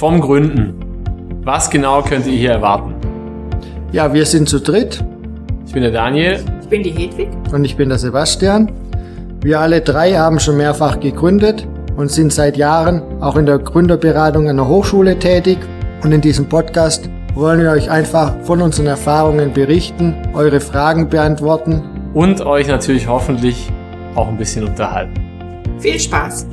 vom Gründen. Was genau könnt ihr hier erwarten? Ja, wir sind zu dritt. Ich bin der Daniel. Ich bin die Hedwig. Und ich bin der Sebastian. Wir alle drei haben schon mehrfach gegründet und sind seit Jahren auch in der Gründerberatung einer Hochschule tätig. Und in diesem Podcast wollen wir euch einfach von unseren Erfahrungen berichten, eure Fragen beantworten. Und euch natürlich hoffentlich auch ein bisschen unterhalten. Viel Spaß!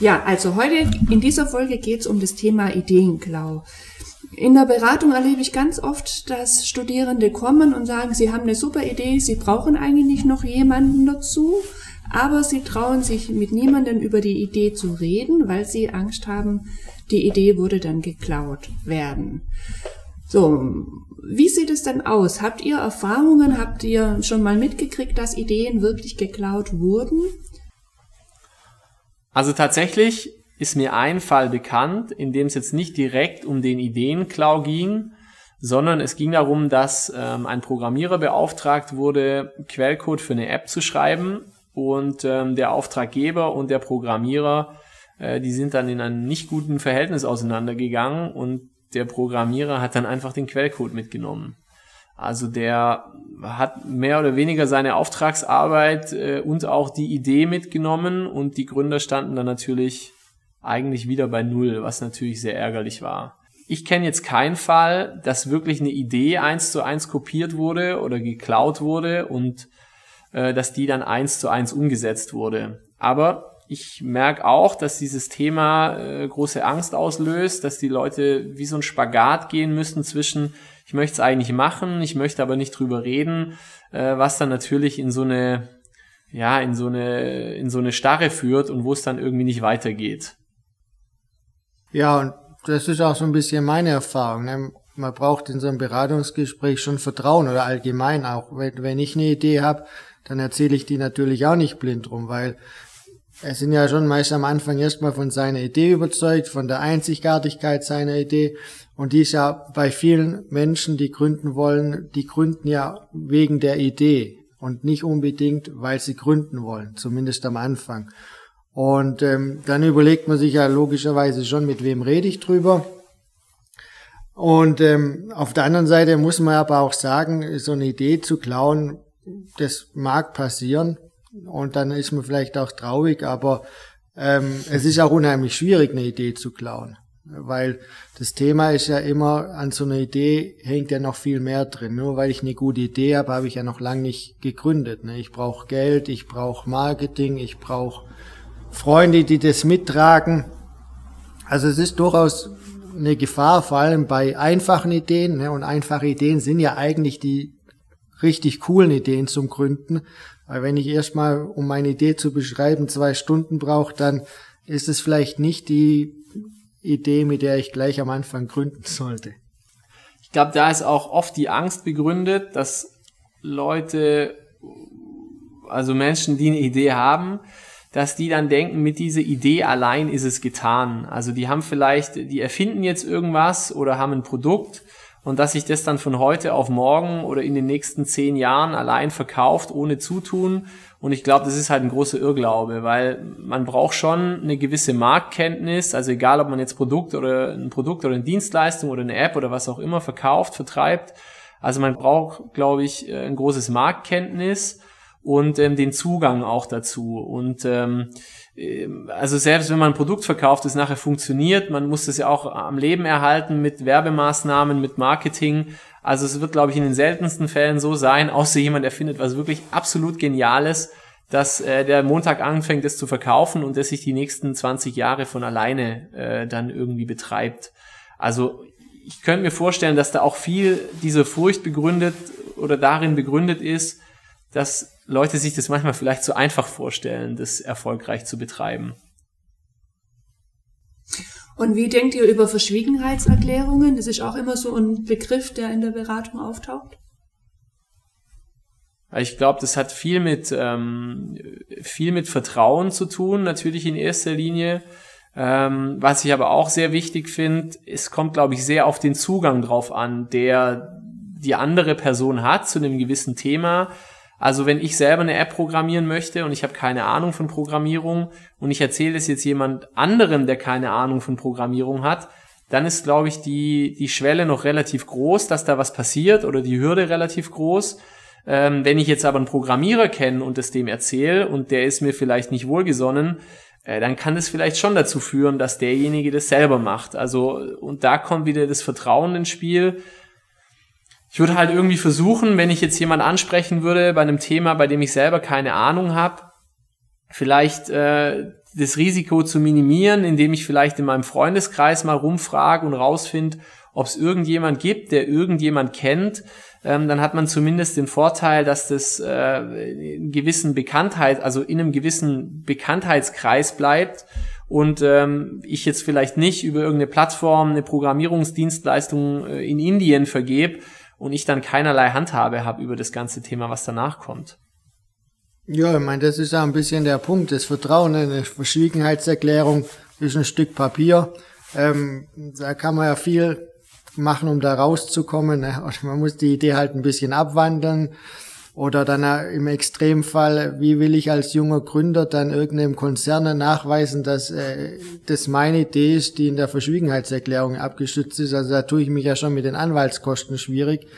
Ja, also heute in dieser Folge geht es um das Thema Ideenklau. In der Beratung erlebe ich ganz oft, dass Studierende kommen und sagen, sie haben eine super Idee, sie brauchen eigentlich noch jemanden dazu, aber sie trauen sich mit niemandem über die Idee zu reden, weil sie Angst haben, die Idee würde dann geklaut werden. So, wie sieht es denn aus? Habt ihr Erfahrungen? Habt ihr schon mal mitgekriegt, dass Ideen wirklich geklaut wurden? Also tatsächlich ist mir ein Fall bekannt, in dem es jetzt nicht direkt um den Ideenklau ging, sondern es ging darum, dass ähm, ein Programmierer beauftragt wurde, Quellcode für eine App zu schreiben und ähm, der Auftraggeber und der Programmierer, äh, die sind dann in einem nicht guten Verhältnis auseinandergegangen und der Programmierer hat dann einfach den Quellcode mitgenommen. Also der hat mehr oder weniger seine Auftragsarbeit äh, und auch die Idee mitgenommen und die Gründer standen dann natürlich eigentlich wieder bei Null, was natürlich sehr ärgerlich war. Ich kenne jetzt keinen Fall, dass wirklich eine Idee eins zu eins kopiert wurde oder geklaut wurde und äh, dass die dann eins zu eins umgesetzt wurde. Aber ich merke auch, dass dieses Thema äh, große Angst auslöst, dass die Leute wie so ein Spagat gehen müssen zwischen, ich möchte es eigentlich machen, ich möchte aber nicht drüber reden, äh, was dann natürlich in so eine, ja, in so eine, in so eine Starre führt und wo es dann irgendwie nicht weitergeht. Ja, und das ist auch so ein bisschen meine Erfahrung. Ne? Man braucht in so einem Beratungsgespräch schon Vertrauen oder allgemein auch. Wenn, wenn ich eine Idee habe, dann erzähle ich die natürlich auch nicht blind rum, weil er sind ja schon meist am Anfang erstmal von seiner Idee überzeugt, von der Einzigartigkeit seiner Idee. Und die ist ja bei vielen Menschen, die gründen wollen, die gründen ja wegen der Idee und nicht unbedingt, weil sie gründen wollen, zumindest am Anfang. Und ähm, dann überlegt man sich ja logischerweise schon, mit wem rede ich drüber. Und ähm, auf der anderen Seite muss man aber auch sagen, so eine Idee zu klauen, das mag passieren und dann ist man vielleicht auch traurig, aber ähm, es ist auch unheimlich schwierig, eine Idee zu klauen. Weil das Thema ist ja immer, an so einer Idee hängt ja noch viel mehr drin. Nur weil ich eine gute Idee habe, habe ich ja noch lange nicht gegründet. Ne? Ich brauche Geld, ich brauche Marketing, ich brauche Freunde, die das mittragen. Also es ist durchaus eine Gefahr, vor allem bei einfachen Ideen. Ne? Und einfache Ideen sind ja eigentlich die richtig coolen Ideen zum Gründen. Weil wenn ich erstmal, um meine Idee zu beschreiben, zwei Stunden brauche, dann ist es vielleicht nicht die Idee, mit der ich gleich am Anfang gründen sollte. Ich glaube, da ist auch oft die Angst begründet, dass Leute, also Menschen, die eine Idee haben, dass die dann denken, mit dieser Idee allein ist es getan. Also die haben vielleicht, die erfinden jetzt irgendwas oder haben ein Produkt und dass sich das dann von heute auf morgen oder in den nächsten zehn Jahren allein verkauft, ohne Zutun. Und ich glaube, das ist halt ein großer Irrglaube, weil man braucht schon eine gewisse Marktkenntnis, also egal, ob man jetzt Produkt oder ein Produkt oder eine Dienstleistung oder eine App oder was auch immer verkauft, vertreibt. Also man braucht, glaube ich, ein großes Marktkenntnis und ähm, den Zugang auch dazu. Und ähm, ähm, also selbst wenn man ein Produkt verkauft, das nachher funktioniert, man muss das ja auch am Leben erhalten mit Werbemaßnahmen, mit Marketing. Also es wird, glaube ich, in den seltensten Fällen so sein, außer jemand erfindet was wirklich absolut Geniales, dass äh, der Montag anfängt, das zu verkaufen und das sich die nächsten 20 Jahre von alleine äh, dann irgendwie betreibt. Also ich könnte mir vorstellen, dass da auch viel diese Furcht begründet oder darin begründet ist, dass Leute sich das manchmal vielleicht zu einfach vorstellen, das erfolgreich zu betreiben. Und wie denkt ihr über Verschwiegenheitserklärungen? Das ist auch immer so ein Begriff, der in der Beratung auftaucht. Ich glaube, das hat viel mit ähm, viel mit Vertrauen zu tun, natürlich in erster Linie. Ähm, was ich aber auch sehr wichtig finde, es kommt, glaube ich, sehr auf den Zugang drauf an, der die andere Person hat zu einem gewissen Thema. Also wenn ich selber eine App programmieren möchte und ich habe keine Ahnung von Programmierung und ich erzähle es jetzt jemand anderem, der keine Ahnung von Programmierung hat, dann ist, glaube ich, die, die Schwelle noch relativ groß, dass da was passiert oder die Hürde relativ groß. Ähm, wenn ich jetzt aber einen Programmierer kenne und es dem erzähle und der ist mir vielleicht nicht wohlgesonnen, äh, dann kann das vielleicht schon dazu führen, dass derjenige das selber macht. Also, und da kommt wieder das Vertrauen ins Spiel ich würde halt irgendwie versuchen, wenn ich jetzt jemand ansprechen würde bei einem Thema, bei dem ich selber keine Ahnung habe, vielleicht äh, das Risiko zu minimieren, indem ich vielleicht in meinem Freundeskreis mal rumfrage und rausfinde, ob es irgendjemand gibt, der irgendjemand kennt, ähm, dann hat man zumindest den Vorteil, dass das äh, in gewissen Bekanntheit, also in einem gewissen Bekanntheitskreis bleibt. Und ähm, ich jetzt vielleicht nicht über irgendeine Plattform eine Programmierungsdienstleistung äh, in Indien vergebe, und ich dann keinerlei Handhabe habe über das ganze Thema, was danach kommt. Ja, ich meine, das ist ja ein bisschen der Punkt. Das Vertrauen, eine Verschwiegenheitserklärung ist ein Stück Papier. Ähm, da kann man ja viel machen, um da rauszukommen. Ne? Man muss die Idee halt ein bisschen abwandeln. Oder dann im Extremfall, wie will ich als junger Gründer dann irgendeinem Konzern nachweisen, dass äh, das meine Idee ist, die in der Verschwiegenheitserklärung abgestützt ist. Also da tue ich mich ja schon mit den Anwaltskosten schwierig.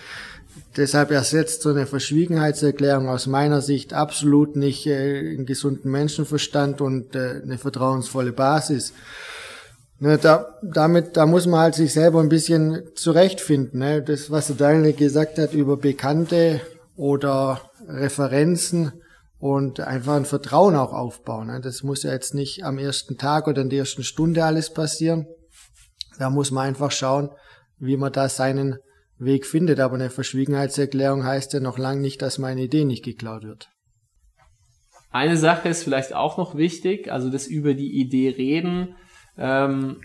Deshalb ersetzt so eine Verschwiegenheitserklärung aus meiner Sicht absolut nicht äh, einen gesunden Menschenverstand und äh, eine vertrauensvolle Basis. Ne, da, damit, da muss man halt sich selber ein bisschen zurechtfinden. Ne? Das, was der Daniel gesagt hat über Bekannte oder Referenzen und einfach ein Vertrauen auch aufbauen. Ne? Das muss ja jetzt nicht am ersten Tag oder in der ersten Stunde alles passieren. Da muss man einfach schauen, wie man da seinen Weg findet. Aber eine Verschwiegenheitserklärung heißt ja noch lange nicht, dass meine Idee nicht geklaut wird. Eine Sache ist vielleicht auch noch wichtig, also das über die Idee reden. Ähm,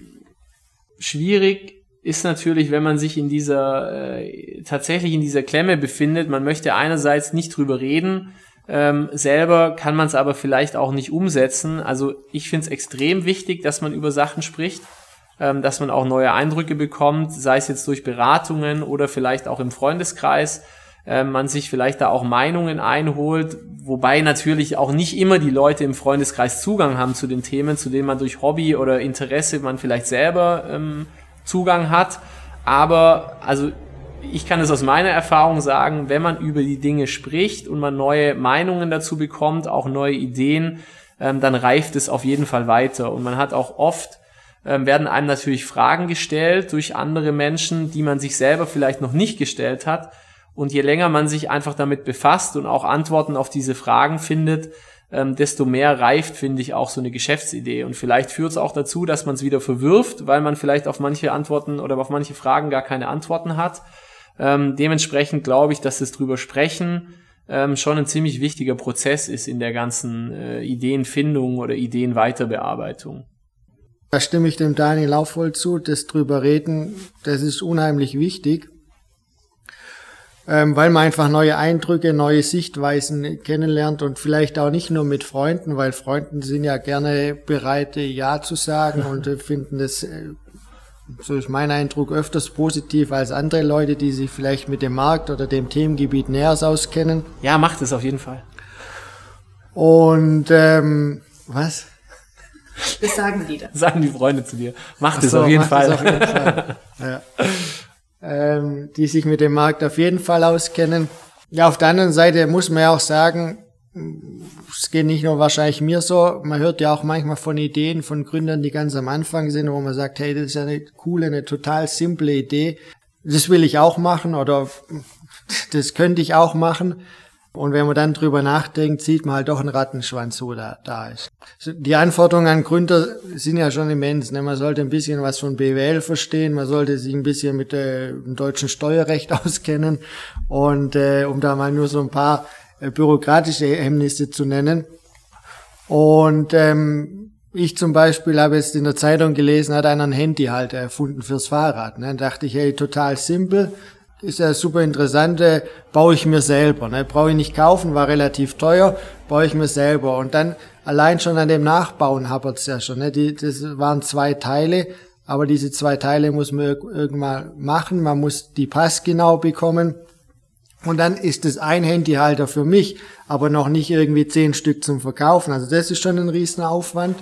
schwierig ist natürlich, wenn man sich in dieser äh, tatsächlich in dieser Klemme befindet, man möchte einerseits nicht drüber reden, ähm, selber kann man es aber vielleicht auch nicht umsetzen. Also ich finde es extrem wichtig, dass man über Sachen spricht, ähm, dass man auch neue Eindrücke bekommt, sei es jetzt durch Beratungen oder vielleicht auch im Freundeskreis. Ähm, man sich vielleicht da auch Meinungen einholt, wobei natürlich auch nicht immer die Leute im Freundeskreis Zugang haben zu den Themen, zu denen man durch Hobby oder Interesse man vielleicht selber ähm, Zugang hat. Aber also ich kann es aus meiner Erfahrung sagen, wenn man über die Dinge spricht und man neue Meinungen dazu bekommt, auch neue Ideen, ähm, dann reift es auf jeden Fall weiter. Und man hat auch oft, ähm, werden einem natürlich Fragen gestellt durch andere Menschen, die man sich selber vielleicht noch nicht gestellt hat. Und je länger man sich einfach damit befasst und auch Antworten auf diese Fragen findet, ähm, desto mehr reift, finde ich, auch so eine Geschäftsidee. Und vielleicht führt es auch dazu, dass man es wieder verwirft, weil man vielleicht auf manche Antworten oder auf manche Fragen gar keine Antworten hat. Ähm, dementsprechend glaube ich, dass das drüber sprechen ähm, schon ein ziemlich wichtiger Prozess ist in der ganzen äh, Ideenfindung oder Ideenweiterbearbeitung. Da stimme ich dem Daniel voll zu. Das drüber reden, das ist unheimlich wichtig ähm, weil man einfach neue Eindrücke, neue Sichtweisen kennenlernt und vielleicht auch nicht nur mit Freunden, weil Freunden sind ja gerne bereit, Ja zu sagen und äh, finden das, äh, so ist mein Eindruck, öfters positiv als andere Leute, die sich vielleicht mit dem Markt oder dem Themengebiet näher auskennen. Ja, macht es auf jeden Fall. Und ähm, was? Das sagen die dann. Sagen die Freunde zu dir. Macht es so, auf jeden Fall. Auf jeden Fall. ja ähm, die sich mit dem Markt auf jeden Fall auskennen. Ja, auf der anderen Seite muss man ja auch sagen, es geht nicht nur wahrscheinlich mir so, man hört ja auch manchmal von Ideen von Gründern, die ganz am Anfang sind, wo man sagt, hey, das ist ja eine coole, eine total simple Idee. Das will ich auch machen oder das könnte ich auch machen. Und wenn man dann drüber nachdenkt, sieht man halt doch einen Rattenschwanz, wo da, da ist. Die Anforderungen an Gründer sind ja schon immens. Ne? Man sollte ein bisschen was von BWL verstehen, man sollte sich ein bisschen mit äh, dem deutschen Steuerrecht auskennen und äh, um da mal nur so ein paar äh, bürokratische Hemmnisse zu nennen. Und ähm, ich zum Beispiel habe jetzt in der Zeitung gelesen, hat einer ein Handy halt erfunden fürs Fahrrad. Ne? Dann dachte ich, hey, total simpel, ist ja super interessant, äh, baue ich mir selber. Ne? Brauche ich nicht kaufen, war relativ teuer, baue ich mir selber. Und dann allein schon an dem Nachbauen hapert's ja schon. Ne? Die, das waren zwei Teile, aber diese zwei Teile muss man irgendwann machen. Man muss die passgenau bekommen. Und dann ist es ein Handyhalter für mich, aber noch nicht irgendwie zehn Stück zum Verkaufen. Also das ist schon ein Riesenaufwand.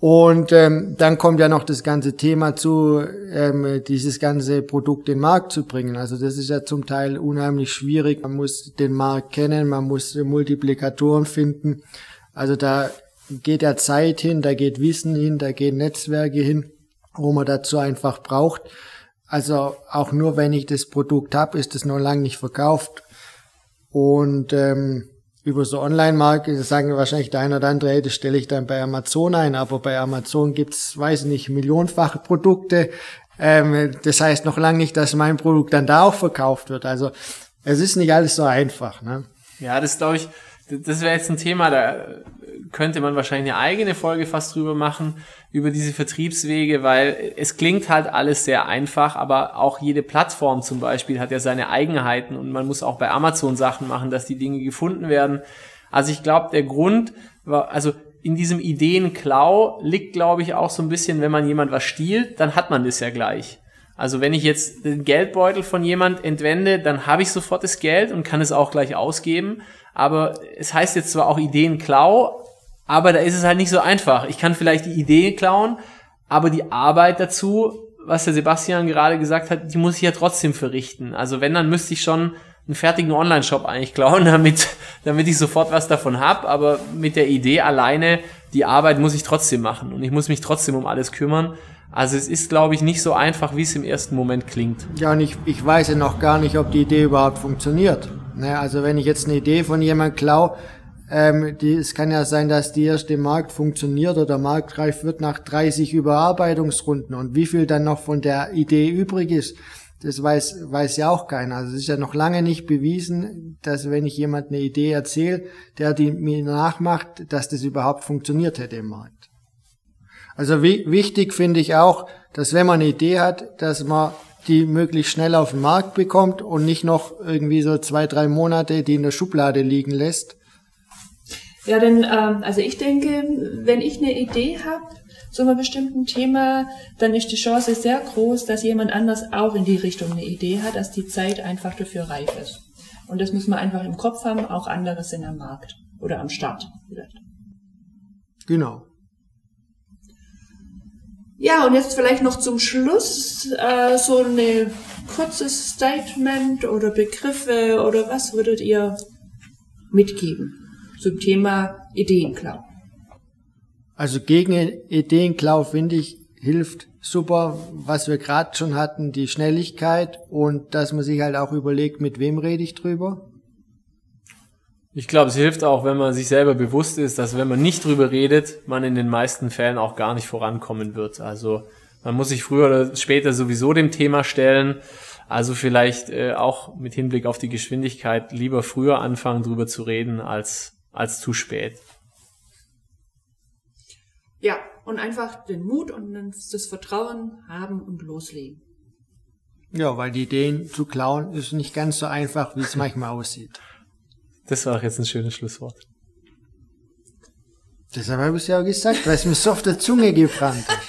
Und ähm, dann kommt ja noch das ganze Thema zu, ähm, dieses ganze Produkt in den Markt zu bringen. Also das ist ja zum Teil unheimlich schwierig. Man muss den Markt kennen, man muss Multiplikatoren finden. Also da geht ja Zeit hin, da geht Wissen hin, da gehen Netzwerke hin, wo man dazu einfach braucht. Also auch nur wenn ich das Produkt habe, ist es noch lange nicht verkauft. Und ähm, über so Online-Markt sagen wahrscheinlich der eine oder andere, hey, das stelle ich dann bei Amazon ein, aber bei Amazon gibt's, weiß nicht, millionenfache Produkte. Ähm, das heißt noch lange nicht, dass mein Produkt dann da auch verkauft wird. Also es ist nicht alles so einfach. Ne? Ja, das glaube ich, das wäre jetzt ein Thema, da könnte man wahrscheinlich eine eigene Folge fast drüber machen, über diese Vertriebswege, weil es klingt halt alles sehr einfach, aber auch jede Plattform zum Beispiel hat ja seine Eigenheiten und man muss auch bei Amazon Sachen machen, dass die Dinge gefunden werden. Also ich glaube, der Grund war, also in diesem Ideenklau liegt, glaube ich, auch so ein bisschen, wenn man jemand was stiehlt, dann hat man das ja gleich. Also wenn ich jetzt den Geldbeutel von jemand entwende, dann habe ich sofort das Geld und kann es auch gleich ausgeben. Aber es heißt jetzt zwar auch Ideenklau, aber da ist es halt nicht so einfach. Ich kann vielleicht die Idee klauen, aber die Arbeit dazu, was der Sebastian gerade gesagt hat, die muss ich ja trotzdem verrichten. Also wenn, dann müsste ich schon einen fertigen Online-Shop eigentlich klauen, damit, damit ich sofort was davon hab. Aber mit der Idee alleine, die Arbeit muss ich trotzdem machen und ich muss mich trotzdem um alles kümmern. Also es ist, glaube ich, nicht so einfach, wie es im ersten Moment klingt. Ja, und ich, ich weiß ja noch gar nicht, ob die Idee überhaupt funktioniert. Ne, also wenn ich jetzt eine Idee von jemandem klaue, ähm, die, es kann ja sein, dass die erste Markt funktioniert oder marktreif wird nach 30 Überarbeitungsrunden. Und wie viel dann noch von der Idee übrig ist, das weiß, weiß ja auch keiner. Also es ist ja noch lange nicht bewiesen, dass wenn ich jemand eine Idee erzähle, der die mir nachmacht, dass das überhaupt funktioniert hätte im Markt. Also wie, wichtig finde ich auch, dass wenn man eine Idee hat, dass man die möglichst schnell auf den Markt bekommt und nicht noch irgendwie so zwei, drei Monate die in der Schublade liegen lässt, ja, denn ähm, also ich denke, wenn ich eine Idee habe zu einem bestimmten Thema, dann ist die Chance sehr groß, dass jemand anders auch in die Richtung eine Idee hat, dass die Zeit einfach dafür reif ist. Und das muss man einfach im Kopf haben, auch andere sind am Markt oder am Start vielleicht. Genau. Ja, und jetzt vielleicht noch zum Schluss äh, so ein kurzes Statement oder Begriffe oder was würdet ihr mitgeben? Zum Thema Ideenklau. Also gegen Ideenklau finde ich hilft super, was wir gerade schon hatten, die Schnelligkeit und dass man sich halt auch überlegt, mit wem rede ich drüber. Ich glaube, es hilft auch, wenn man sich selber bewusst ist, dass wenn man nicht drüber redet, man in den meisten Fällen auch gar nicht vorankommen wird. Also man muss sich früher oder später sowieso dem Thema stellen. Also vielleicht äh, auch mit Hinblick auf die Geschwindigkeit lieber früher anfangen, drüber zu reden, als als zu spät. Ja, und einfach den Mut und das Vertrauen haben und loslegen. Ja, weil die Ideen zu klauen ist nicht ganz so einfach, wie es manchmal aussieht. Das war doch jetzt ein schönes Schlusswort. Deshalb habe ich es ja auch gesagt, weil es mir so auf der Zunge gebrannt hat.